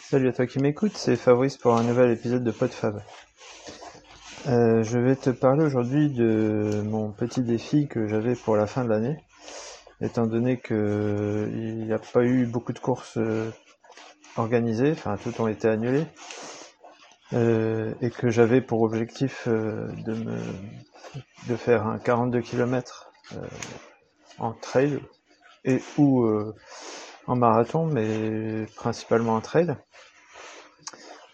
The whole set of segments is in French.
Salut à toi qui m'écoute, c'est Fabrice pour un nouvel épisode de PodFab. Euh, je vais te parler aujourd'hui de mon petit défi que j'avais pour la fin de l'année, étant donné que il n'y a pas eu beaucoup de courses euh, organisées, enfin toutes ont été annulées, euh, et que j'avais pour objectif euh, de me de faire un 42 km en trail et ou en marathon, mais principalement en trail,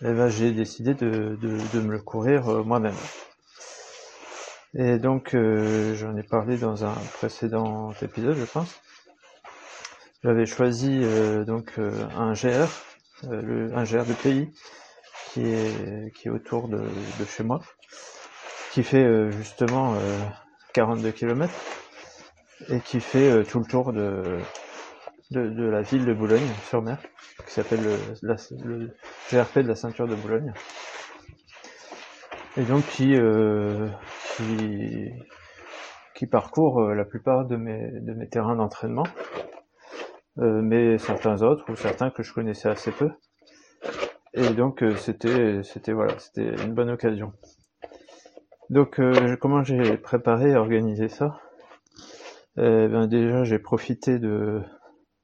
et ben, j'ai décidé de, de, de, me le courir euh, moi-même. Et donc, euh, j'en ai parlé dans un précédent épisode, je pense. J'avais choisi euh, donc un GR, le, un GR de pays qui est, qui est autour de, de chez moi, qui fait justement 42 km et qui fait tout le tour de, de, de la ville de Boulogne-sur-Mer, qui s'appelle le, le, GRP de la ceinture de Boulogne, et donc qui, euh, qui, qui parcourt euh, la plupart de mes, de mes terrains d'entraînement, euh, mais certains autres ou certains que je connaissais assez peu. Et donc euh, c'était c'était voilà c'était une bonne occasion. Donc euh, comment j'ai préparé et organisé ça? Eh ben déjà j'ai profité de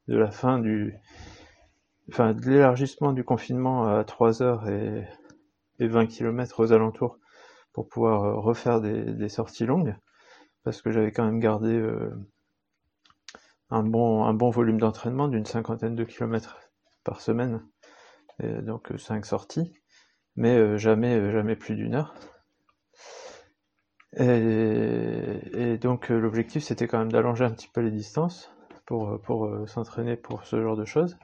de la fin du, enfin, de l'élargissement du confinement à 3 heures et, et 20 km aux alentours pour pouvoir euh, refaire des, des sorties longues parce que j'avais quand même gardé euh, un bon un bon volume d'entraînement d'une cinquantaine de kilomètres par semaine donc euh, cinq sorties mais euh, jamais euh, jamais plus d'une heure. Et, et donc l'objectif c'était quand même d'allonger un petit peu les distances pour, pour euh, s'entraîner pour ce genre de choses.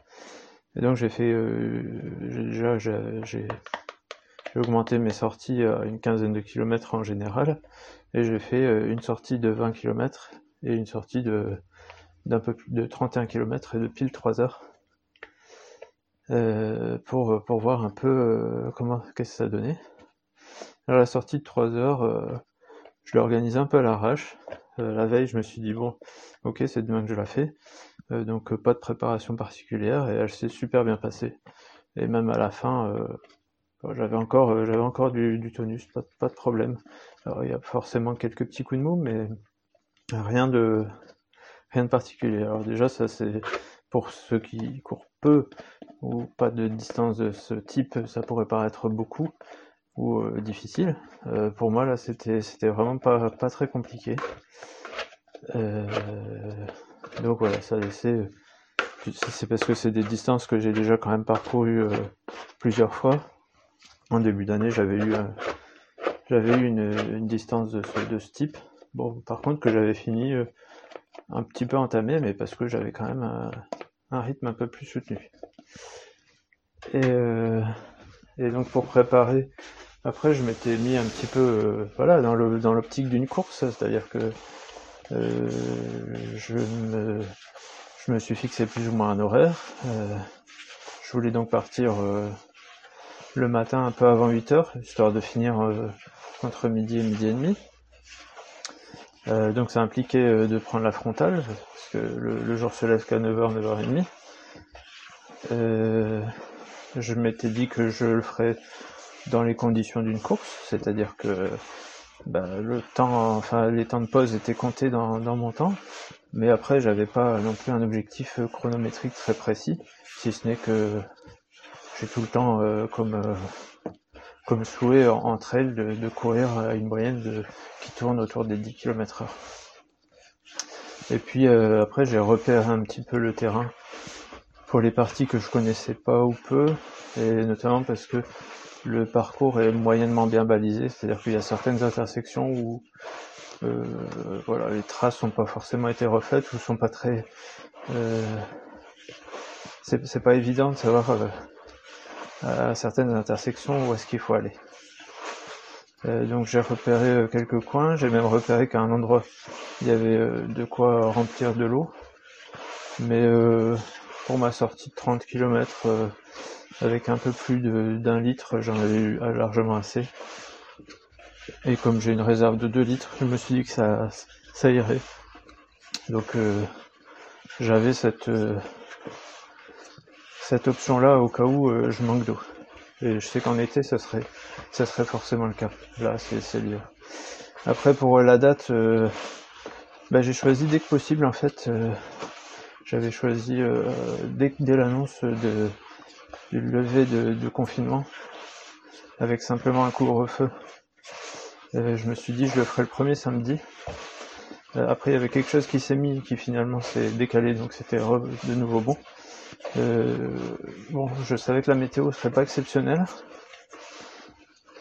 Et donc j'ai fait, euh, déjà j'ai augmenté mes sorties à une quinzaine de kilomètres en général, et j'ai fait euh, une sortie de 20 km et une sortie de d'un peu plus de 31 km et de pile 3 heures. Euh, pour, pour voir un peu euh, comment qu'est-ce que ça donnait. Alors la sortie de 3 heures, euh, je l'ai un peu à l'arrache. Euh, la veille, je me suis dit, bon, ok, c'est demain que je la fais. Euh, donc, euh, pas de préparation particulière et elle s'est super bien passée. Et même à la fin, j'avais encore, j'avais encore du, tonus, pas, pas, de problème. Alors, il y a forcément quelques petits coups de mou, mais rien de, rien de particulier. Alors, déjà, ça, c'est pour ceux qui courent peu ou pas de distance de ce type, ça pourrait paraître beaucoup ou euh, difficile. Euh, pour moi là c'était vraiment pas très compliqué. Euh, donc voilà, ça laissait c'est parce que c'est des distances que j'ai déjà quand même parcouru plusieurs fois. En début d'année, j'avais eu eu une, distance de ce, de ce type. Bon, par contre que j'avais fini un petit peu entamé, mais parce que j'avais quand même un, un, rythme un peu plus soutenu. Et, et donc pour préparer après, je m'étais mis un petit peu, euh, voilà, dans l'optique d'une course, c'est-à-dire que euh, je me suis fixé plus ou moins un horaire. Euh, je voulais donc partir le matin un peu avant 8 heures, histoire de finir entre midi et midi et demi. donc ça impliquait de prendre la frontale, parce que le, le jour se lève qu'à 9h, 9h30. Je m'étais dit que je le ferais dans les conditions d'une course, c'est-à-dire que bah, le temps, enfin les temps de pause étaient comptés dans, dans mon temps, mais après j'avais pas non plus un objectif chronométrique très précis, si ce n'est que j'ai tout le temps euh, comme euh, comme souhait entre elles de, de, courir à une moyenne de, qui tourne autour des 10 km heure. Et puis euh, après j'ai repéré un petit peu le terrain pour les parties que je connaissais pas ou peu, et notamment parce que le parcours est moyennement bien balisé, c'est-à-dire qu'il y a certaines intersections où euh, voilà, les traces sont pas forcément été refaites ou sont pas très euh, c'est pas évident de savoir euh, à certaines intersections où est-ce qu'il faut aller. Euh, donc j'ai repéré euh, quelques coins, j'ai même repéré qu'à un endroit il y avait de quoi remplir de l'eau. Mais pour ma sortie de 30 km avec un peu plus d'un litre, j'en avais eu largement assez. Et comme j'ai une réserve de 2 litres, je me suis dit que ça, ça irait. Donc euh, j'avais cette, euh, cette option-là au cas où je manque d'eau. Et je sais qu'en été, ça serait, ça serait forcément le cas. Là, c'est lié. Après, pour la date, bah, j'ai choisi dès que possible, en fait. J'avais choisi dès, dès l'annonce du lever de, confinement, avec simplement un couvre-feu. je me suis dit, je le ferai le premier samedi. Euh, après, il y avait quelque chose qui s'est mis, qui finalement s'est décalé, donc c'était de nouveau bon. Euh, bon, je savais que la météo serait pas exceptionnelle,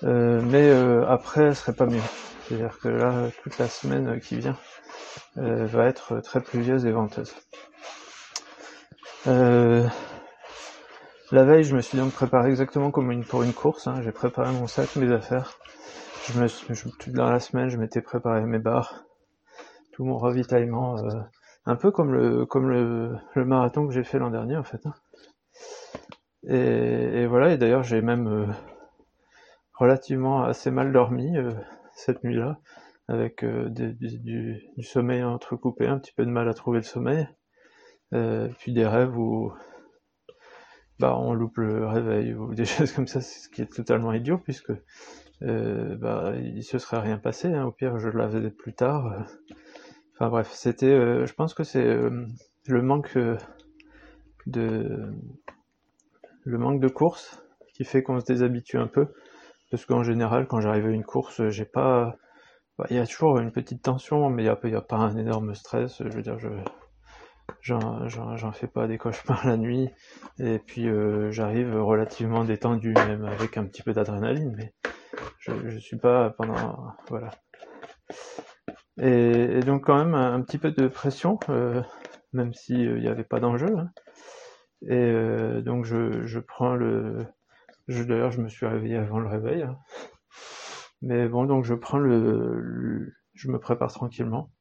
euh, mais après, elle serait pas mieux. C'est-à-dire que là, toute la semaine qui vient va être très pluvieuse et venteuse. La veille, je me suis donc préparé exactement comme une, pour une course. Hein. J'ai préparé mon sac, mes affaires. Je me, toute dans la semaine, je m'étais préparé mes barres, mon ravitaillement, euh, un peu comme le marathon que j'ai fait l'an dernier en fait. Hein. Et, voilà, et d'ailleurs j'ai même euh, relativement assez mal dormi euh, cette nuit-là, avec du, sommeil entrecoupé, un petit peu de mal à trouver le sommeil, puis des rêves où bah on loupe le réveil ou des choses comme ça, ce qui est totalement idiot puisque bah il se serait rien passé. Hein. Au pire, je l'avais plus tard. Enfin bref, c'était, euh, je pense que c'est euh, le manque euh, de le manque de course qui fait qu'on se déshabitue un peu, parce qu'en général, quand j'arrive à une course, j'ai pas, bah, il y a toujours une petite tension, mais il n'y a, pas un énorme stress. Je veux dire, je j'en fais pas des cauchemars la nuit, et puis j'arrive relativement détendu, même avec un petit peu d'adrénaline, mais je, je suis pas pendant, voilà. Et, donc quand même un, petit peu de pression, euh, même s'il euh, n'y avait pas d'enjeu. Hein. Et euh, donc je, je, prends le... D'ailleurs je me suis réveillé avant le réveil. Hein. Mais bon, donc je prends le, je me prépare tranquillement.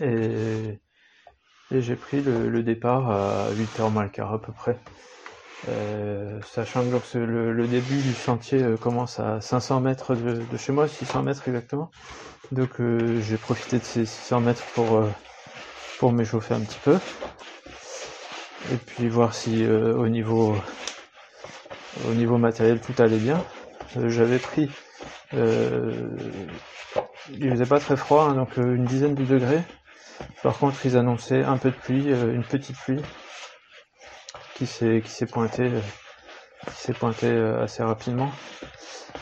Et, et j'ai pris le, le, départ à 8h moins le quart à peu près. Euh, sachant que le, le, début du chantier euh, commence à 500 mètres de, de, chez moi, 600 mètres exactement. Donc euh, j'ai profité de ces 600 mètres pour, pour m'échauffer un petit peu. Et puis voir si au niveau au niveau matériel tout allait bien. J'avais pris il faisait pas très froid, hein, donc une dizaine de degrés. Par contre ils annonçaient un peu de pluie, une petite pluie qui s'est qui s'est pointé qui s'est pointé euh, assez rapidement.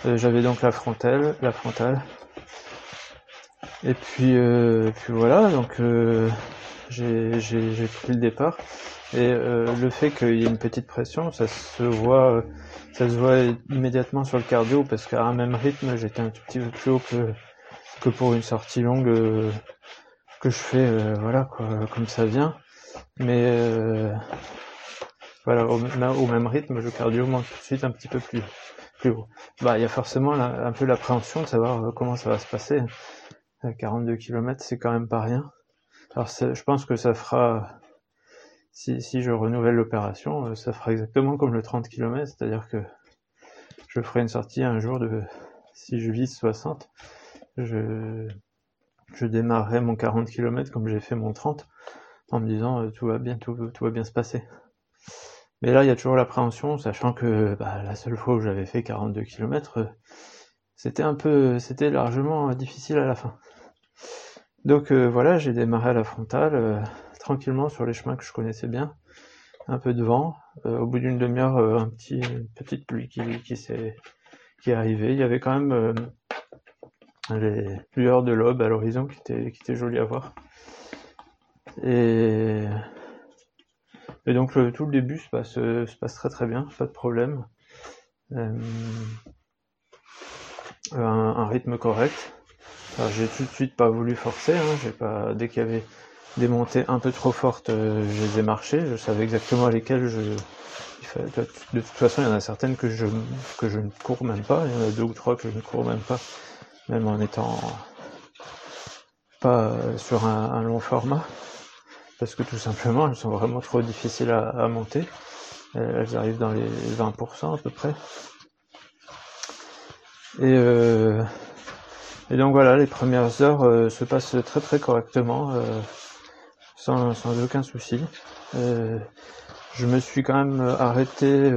Euh, j'avais donc la frontale, la frontale. Et puis euh, puis voilà, donc j'ai j'ai pris le départ. Et le fait qu'il y ait une petite pression, ça se voit immédiatement sur le cardio parce qu'à un même rythme, j'étais un tout petit peu plus haut que pour une sortie longue que je fais voilà quoi, comme ça vient. Mais voilà, au, même rythme, le cardio monte tout de suite un petit peu plus, plus haut. Bah, il y a forcément un peu l'appréhension de savoir euh, comment ça va se passer. 42 km, c'est quand même pas rien. Alors, je pense que ça fera, si, si je renouvelle l'opération, euh, ça fera exactement comme le 30 km, c'est-à-dire que je ferai une sortie un jour de, si je vise 60, je, je démarrerai mon 40 km comme j'ai fait mon 30, en me disant euh, tout va bien, tout, va bien se passer. Mais là, il y a toujours l'appréhension, sachant que bah, la seule fois où j'avais fait 42 km, euh, c'était un peu, c'était largement difficile à la fin. Donc euh, voilà, j'ai démarré à la frontale, euh, tranquillement sur les chemins que je connaissais bien, un peu de vent. au bout d'une demi-heure, un petit, une petite pluie qui, qui qui est arrivée. Il y avait quand même les lueurs de l'aube à l'horizon qui étaient, qui étaient jolies à voir. Et et donc tout le début se passe, se passe très très bien, pas de problème. Euh, un, rythme correct. J'ai tout de suite pas voulu forcer, hein, j'ai pas dès qu'il y avait des montées un peu trop fortes, euh, je les ai marchées, je savais exactement lesquelles je. De toute façon, il y en a certaines que je que je ne cours même pas, il y en a deux ou trois que je ne cours même pas, même en étant pas sur un long format parce que tout simplement elles sont vraiment trop difficiles à, monter. Euh, elles arrivent dans les 20% à peu près. Et, euh, et donc voilà, les premières heures euh, se passent très très correctement, sans aucun souci. je me suis quand même arrêté.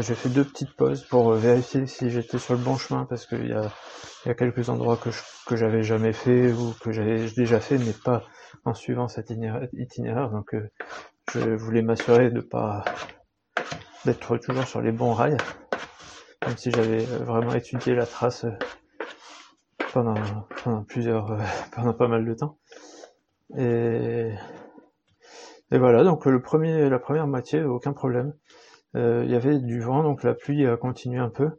J'ai fait deux petites pauses pour vérifier si j'étais sur le bon chemin parce qu'il y a, y a quelques endroits que j'avais jamais fait ou que j'avais déjà fait mais pas en suivant cet itinéraire. Donc je voulais m'assurer de pas d'être toujours sur les bons rails, même si j'avais vraiment étudié la trace pendant, plusieurs, euh, pendant pas mal de temps. Et, et voilà, donc le premier, la première moitié, aucun problème. Euh, il y avait du vent, donc la pluie a continué un peu.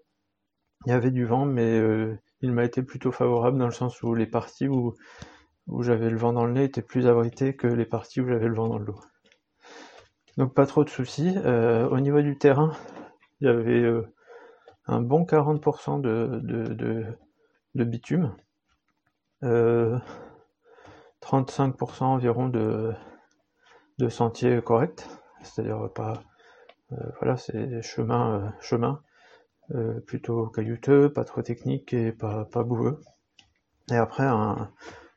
Il y avait du vent, mais euh, il m'a été plutôt favorable dans le sens où les parties où, j'avais le vent dans le nez étaient plus abritées que les parties où j'avais le vent dans le dos. Donc pas trop de soucis. au niveau du terrain, il y avait un bon 40% de, bitume, 35% euh, environ de, de sentiers corrects, c'est-à-dire pas, euh, voilà, c'est chemin, euh, chemin plutôt caillouteux, pas trop technique et pas, boueux. Et après un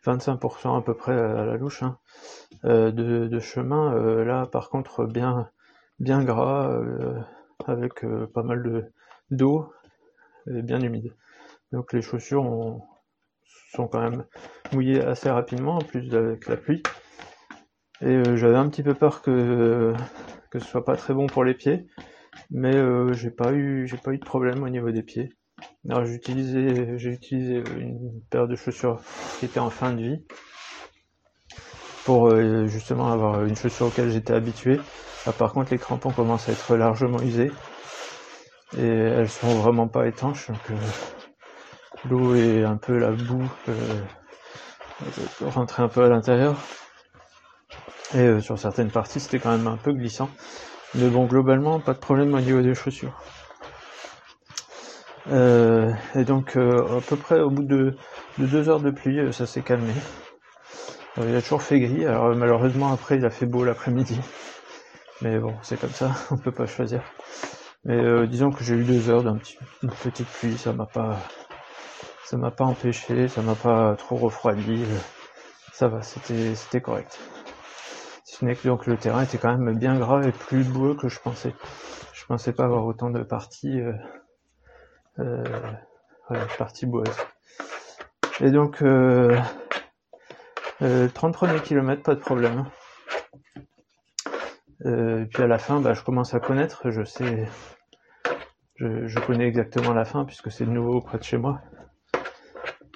25% à peu près à la louche hein, de, chemin, là par contre bien, bien gras, avec pas mal de d'eau et bien humide. Donc les chaussures sont quand même mouillées assez rapidement, en plus avec la pluie. Et euh, j'avais un petit peu peur que, que ce soit pas très bon pour les pieds, mais euh, j'ai pas eu j'ai pas eu de problème au niveau des pieds. Alors j'ai utilisé j'ai utilisé une paire de chaussures qui était en fin de vie pour euh, justement avoir une chaussure auquel j'étais habitué. Ah, par contre les crampons commencent à être largement usés et elles sont vraiment pas étanches donc l'eau et un peu la boue euh, rentrer un peu à l'intérieur. Et euh, sur certaines parties, c'était quand même un peu glissant. Mais bon, globalement, pas de problème au niveau des chaussures. Euh, et donc, à peu près au bout de, deux heures de pluie, ça s'est calmé. il a toujours fait gris. Alors malheureusement, après, il a fait beau l'après-midi. Mais bon, c'est comme ça, on peut pas choisir. Mais disons que j'ai eu deux heures d'une petite pluie, ça m'a pas, ça m'a pas empêché, ça m'a pas trop refroidi, ça va, c'était c'était correct. Donc le terrain était quand même bien gras et plus boueux que je pensais. Je pensais pas avoir autant de parties euh, euh, parties boueuses. Et donc euh, 30 premiers kilomètres, pas de problème. Euh, puis à la fin, bah, je commence à connaître, je sais, je, je connais exactement la fin puisque c'est de nouveau près de chez moi.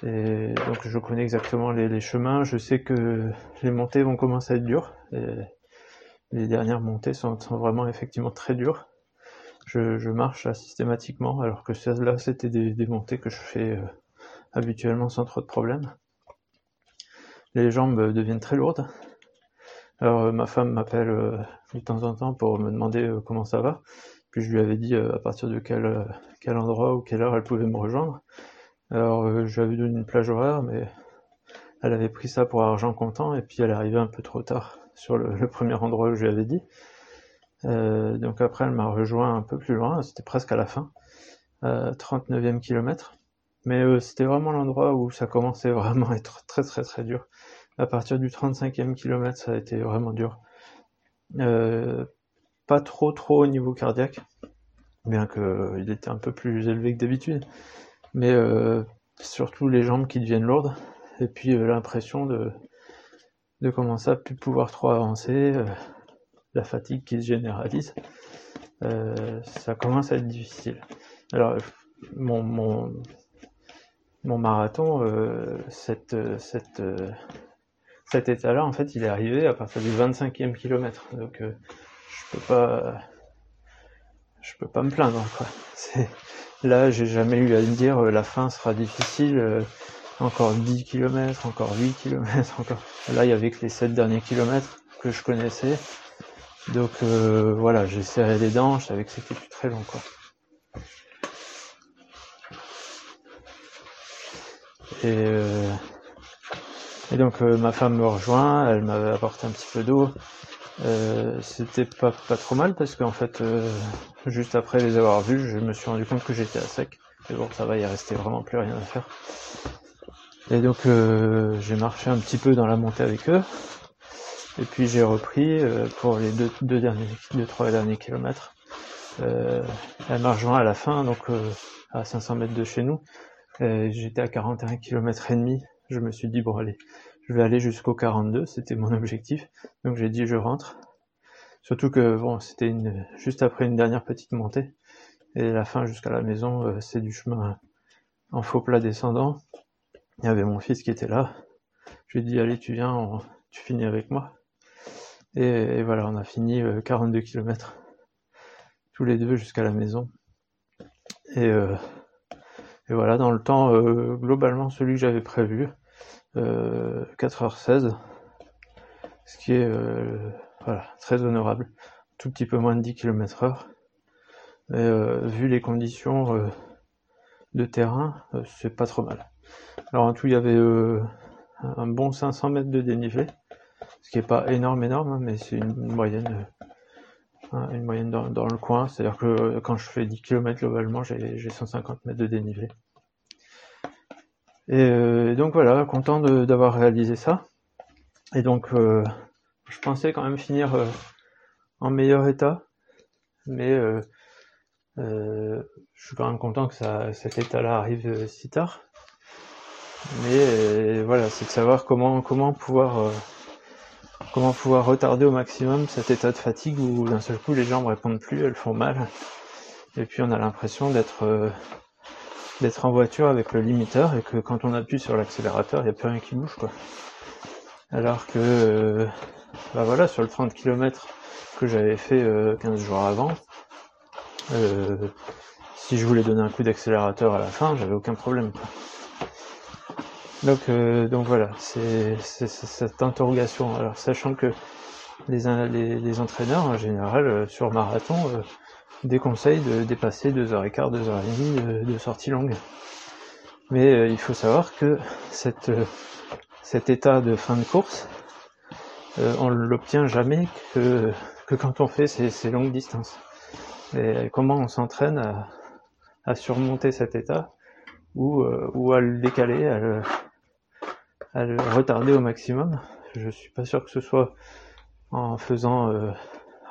Et donc je connais exactement les, chemins, je sais que les montées vont commencer à être dures. Les dernières montées sont, vraiment effectivement très dures. Je, marche systématiquement, alors que là c'était des, montées que je fais euh, habituellement sans trop de problèmes. Les jambes deviennent très lourdes. Alors euh, ma femme m'appelle euh, de temps en temps pour me demander comment ça va. Puis je lui avais dit à partir de quel endroit ou quelle heure elle pouvait me rejoindre. Alors, euh, je donné une plage horaire, mais elle avait pris ça pour argent comptant, et puis elle arrivée un peu trop tard sur le, premier endroit où je lui avais dit. Euh, donc après, elle m'a rejoint un peu plus loin, c'était presque à la fin, 39e kilomètre. Mais euh, c'était vraiment l'endroit où ça commençait vraiment à être très très très dur. À partir du 35e kilomètre, ça a été vraiment dur. pas trop trop au niveau cardiaque, bien qu'il était un peu plus élevé que d'habitude mais euh, surtout les jambes qui deviennent lourdes, et puis euh, l'impression de, de commencer à plus pouvoir trop avancer, euh, la fatigue qui se généralise, ça commence à être difficile. Alors mon, mon, mon marathon, cette, cette, cet état-là, en fait, il est arrivé à partir du 25e kilomètre, donc je peux pas je peux pas me plaindre quoi. Là, j'ai jamais eu à me dire euh, la fin sera difficile, euh, encore 10 km, encore 8 km, encore. Là, il y avait que les 7 derniers kilomètres que je connaissais. Donc euh, voilà, j'ai serré les dents, je savais que c'était très long quoi. Et, et donc ma femme me rejoint, elle m'avait apporté un petit peu d'eau. C'était pas, pas trop mal parce qu'en fait Juste après les avoir vus, je me suis rendu compte que j'étais à sec. Et bon, ça va, il restait vraiment plus rien à faire. Et donc euh, j'ai marché un petit peu dans la montée avec eux. Et puis j'ai repris pour les deux, deux derniers, deux trois derniers kilomètres. elle m'a à la fin, donc à 500 mètres de chez nous. J'étais à 41 km et demi. Je me suis dit bon allez, je vais aller jusqu'au 42, c'était mon objectif. Donc j'ai dit je rentre. Surtout que bon, c'était juste après une dernière petite montée. Et la fin jusqu'à la maison, euh, c'est du chemin en faux plat descendant. Il y avait mon fils qui était là. Je lui ai dit allez tu viens, tu finis avec moi. Et, voilà, on a fini 42 euh, km tous les deux jusqu'à la maison. Et, euh, et, voilà, dans le temps, globalement celui que j'avais prévu, 4h16, ce qui est voilà, très honorable. Tout petit peu moins de 10 km heure. Euh, vu les conditions euh, de terrain, euh, c'est pas trop mal. Alors en tout, il y avait un bon 500 mètres de dénivelé, ce qui est pas énorme, énorme, hein, mais c'est une, moyenne, une moyenne dans, dans le coin. C'est-à-dire que quand je fais 10 km globalement, j'ai 150 mètres de dénivelé. Et donc voilà, content d'avoir réalisé ça. Et donc, je pensais quand même finir euh, en meilleur état, mais euh, euh, je suis quand même content que ça, cet état-là arrive si tard. Mais voilà, c'est de savoir comment comment pouvoir comment pouvoir retarder au maximum cet état de fatigue où d'un seul coup les jambes répondent plus, elles font mal, et puis on a l'impression d'être d'être en voiture avec le limiteur et que quand on appuie sur l'accélérateur, il n'y a plus rien qui bouge. Alors que bah voilà, sur le 30 km que j'avais fait 15 euh, jours avant, euh, si je voulais donner un coup d'accélérateur à la fin, j'avais aucun problème. Donc, euh, voilà, c'est cette interrogation. Alors sachant que les, entraîneurs en général sur marathon déconseillent de dépasser 2h15, 2h30 de sortie longue. Mais il faut savoir que cette, cet état de fin de course, euh, on l'obtient jamais que, quand on fait ces, longues distances. Et comment on s'entraîne à, surmonter cet état ou, euh, ou à le décaler, à le, à le, retarder au maximum. Je suis pas sûr que ce soit en faisant, euh,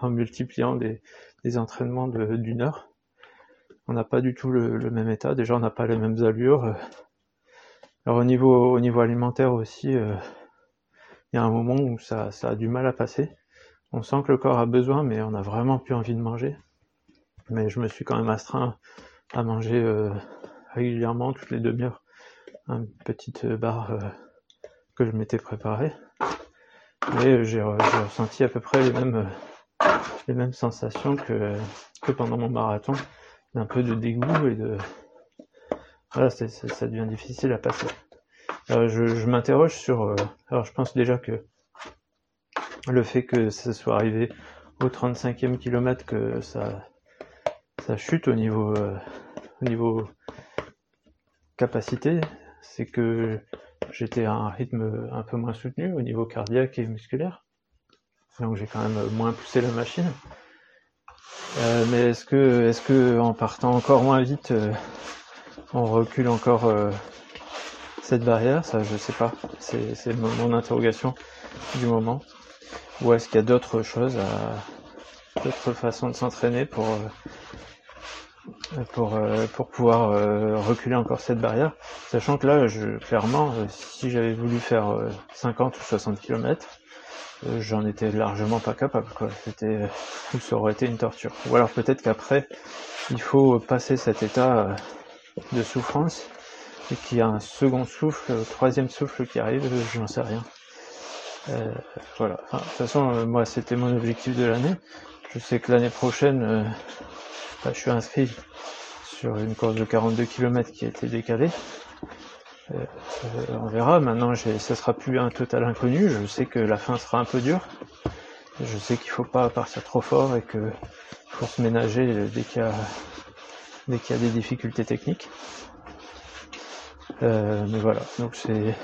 en multipliant des, des entraînements d'une heure. On n'a pas du tout le, le, même état. Déjà, on n'a pas les mêmes allures. Alors au niveau, au niveau alimentaire aussi, il y a un moment où ça, ça a du mal à passer. On sent que le corps a besoin, mais on a vraiment plus envie de manger. Mais je me suis quand même astreint à manger euh, régulièrement, toutes les demi-heures, une petite barre euh, que je m'étais préparée. Et j'ai ressenti à peu près les mêmes, les mêmes sensations que, que pendant mon marathon, d'un peu de dégoût et de... Voilà, ça devient difficile à passer. Euh, je, m'interroge sur. Euh, alors, je pense déjà que le fait que ça soit arrivé au 35e kilomètre, que ça, ça chute au niveau, euh, au niveau capacité, c'est que j'étais à un rythme un peu moins soutenu au niveau cardiaque et musculaire. Donc j'ai quand même moins poussé la machine. Euh, mais est-ce que, est-ce que en partant encore moins vite, on recule encore cette barrière, ça je sais pas. C'est mon, interrogation du moment. Ou est-ce qu'il y a d'autres choses, d'autres façons de s'entraîner pour euh, pour euh, pour pouvoir euh, reculer encore cette barrière, sachant que là, je, clairement, si j'avais voulu faire 50 ou 60 km, j'en étais largement pas capable. Quoi. C'était, ça aurait été une torture. Ou alors peut-être qu'après, il faut passer cet état de souffrance et qu'il y a un second souffle, un troisième souffle qui arrive, je n'en sais rien. Euh, voilà. de toute façon, euh, moi, c'était mon objectif de l'année. Je sais que l'année prochaine, euh, je suis inscrit sur une course de 42 km qui a été décalée. on verra. Maintenant, ça sera plus un total inconnu. Je sais que la fin sera un peu dure. Je sais qu'il faut pas partir trop fort et que faut se ménager dès qu'il y a y a des difficultés techniques. Euh, mais voilà, donc c'est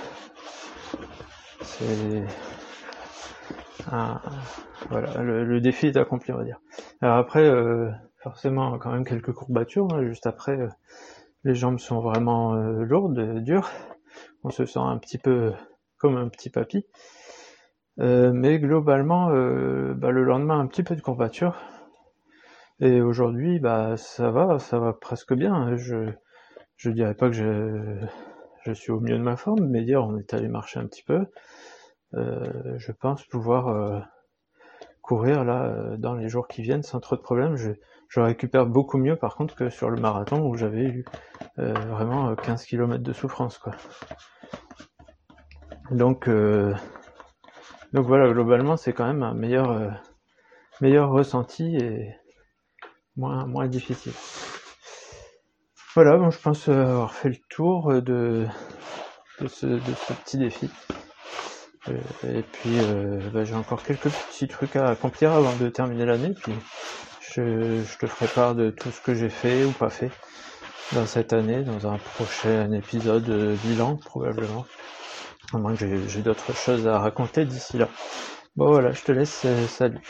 voilà le, défi est accompli on va dire. Alors après euh, forcément quand même quelques courbatures hein, juste après euh, les jambes sont vraiment lourdes, dures. On se sent un petit peu comme un petit papy. Euh, mais globalement, euh, bah, le lendemain, un petit peu de courbature. Et aujourd'hui, bah, ça va, ça va presque bien. Je, je dirais pas que je, je suis au mieux de ma forme, mais dire on est allé marcher un petit peu. Euh, je pense pouvoir courir là dans les jours qui viennent sans trop de problèmes. Je, récupère beaucoup mieux par contre que sur le marathon où j'avais eu vraiment 15 km de souffrance quoi. Donc donc voilà, globalement, c'est quand même un meilleur, euh, meilleur ressenti et moins, moins difficile. Voilà, bon, je pense avoir fait le tour de, de, ce, petit défi. Euh, et puis, euh, bah, j'ai encore quelques petits trucs à accomplir avant de terminer l'année. Puis, je, je te ferai part de tout ce que j'ai fait ou pas fait dans cette année, dans un prochain épisode bilan probablement. À moins que j'ai d'autres choses à raconter d'ici là. Bon voilà, je te laisse, euh, salut.